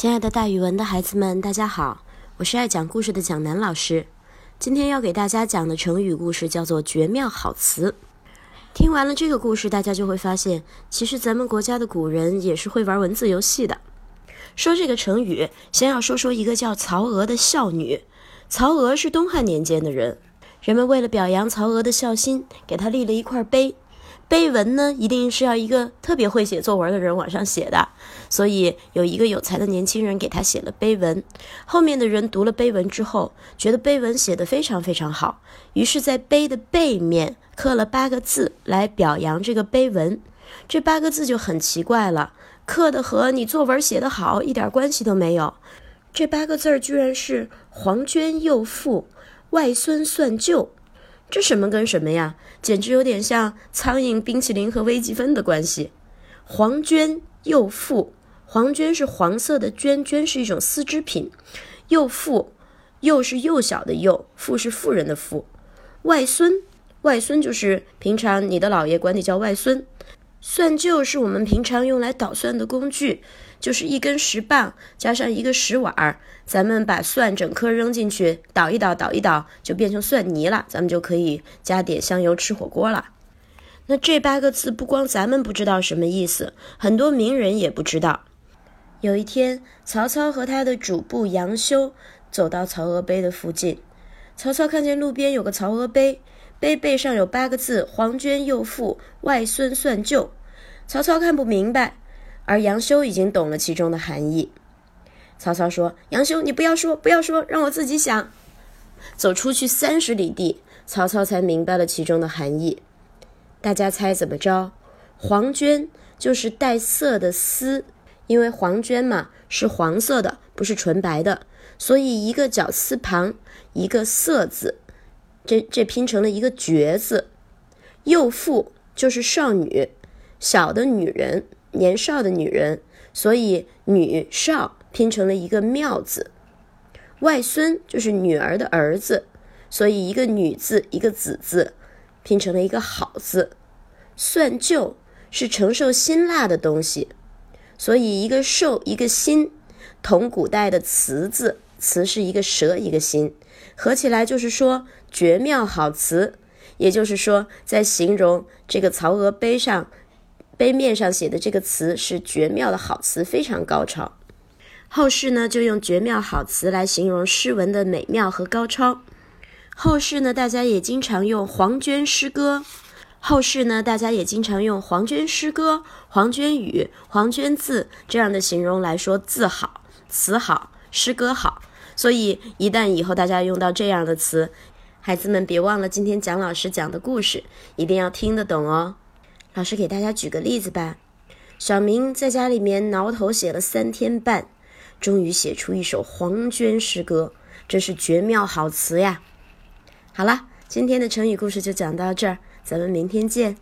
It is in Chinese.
亲爱的，大语文的孩子们，大家好，我是爱讲故事的蒋楠老师。今天要给大家讲的成语故事叫做“绝妙好词”。听完了这个故事，大家就会发现，其实咱们国家的古人也是会玩文字游戏的。说这个成语，先要说说一个叫曹娥的孝女。曹娥是东汉年间的人，人们为了表扬曹娥的孝心，给她立了一块碑。碑文呢，一定是要一个特别会写作文的人往上写的，所以有一个有才的年轻人给他写了碑文。后面的人读了碑文之后，觉得碑文写得非常非常好，于是，在碑的背面刻了八个字来表扬这个碑文。这八个字就很奇怪了，刻的和你作文写得好一点关系都没有。这八个字儿居然是“黄娟幼妇，外孙算旧”。这什么跟什么呀？简直有点像苍蝇、冰淇淋和微积分的关系。黄绢幼妇，黄绢是黄色的绢，绢是一种丝织品。幼妇，幼是幼小的幼，妇是妇人的妇。外孙，外孙就是平常你的姥爷管你叫外孙。蒜臼是我们平常用来捣蒜的工具。就是一根石棒加上一个石碗儿，咱们把蒜整颗扔进去，捣一捣，捣一捣，就变成蒜泥了。咱们就可以加点香油吃火锅了。那这八个字不光咱们不知道什么意思，很多名人也不知道。有一天，曹操和他的主簿杨修走到曹娥碑的附近，曹操看见路边有个曹娥碑，碑背上有八个字：“黄绢幼妇，外孙算旧。”曹操看不明白。而杨修已经懂了其中的含义。曹操说：“杨修，你不要说，不要说，让我自己想。”走出去三十里地，曹操才明白了其中的含义。大家猜怎么着？黄绢就是带色的丝，因为黄绢嘛是黄色的，不是纯白的，所以一个绞丝旁，一个色字，这这拼成了一个绝字。幼妇就是少女，小的女人。年少的女人，所以女少拼成了一个妙字。外孙就是女儿的儿子，所以一个女字一个子字，拼成了一个好字。算旧是承受辛辣的东西，所以一个受一个辛，同古代的词字，词是一个舌一个心，合起来就是说绝妙好词。也就是说，在形容这个曹娥碑上。碑面上写的这个词是绝妙的好词，非常高超。后世呢就用绝妙好词来形容诗文的美妙和高超。后世呢大家也经常用黄绢诗歌，后世呢大家也经常用黄绢诗歌、黄绢语、黄绢字这样的形容来说字好、词好、诗歌好。所以一旦以后大家用到这样的词，孩子们别忘了今天蒋老师讲的故事，一定要听得懂哦。老师给大家举个例子吧。小明在家里面挠头写了三天半，终于写出一首黄绢诗歌，真是绝妙好词呀！好了，今天的成语故事就讲到这儿，咱们明天见。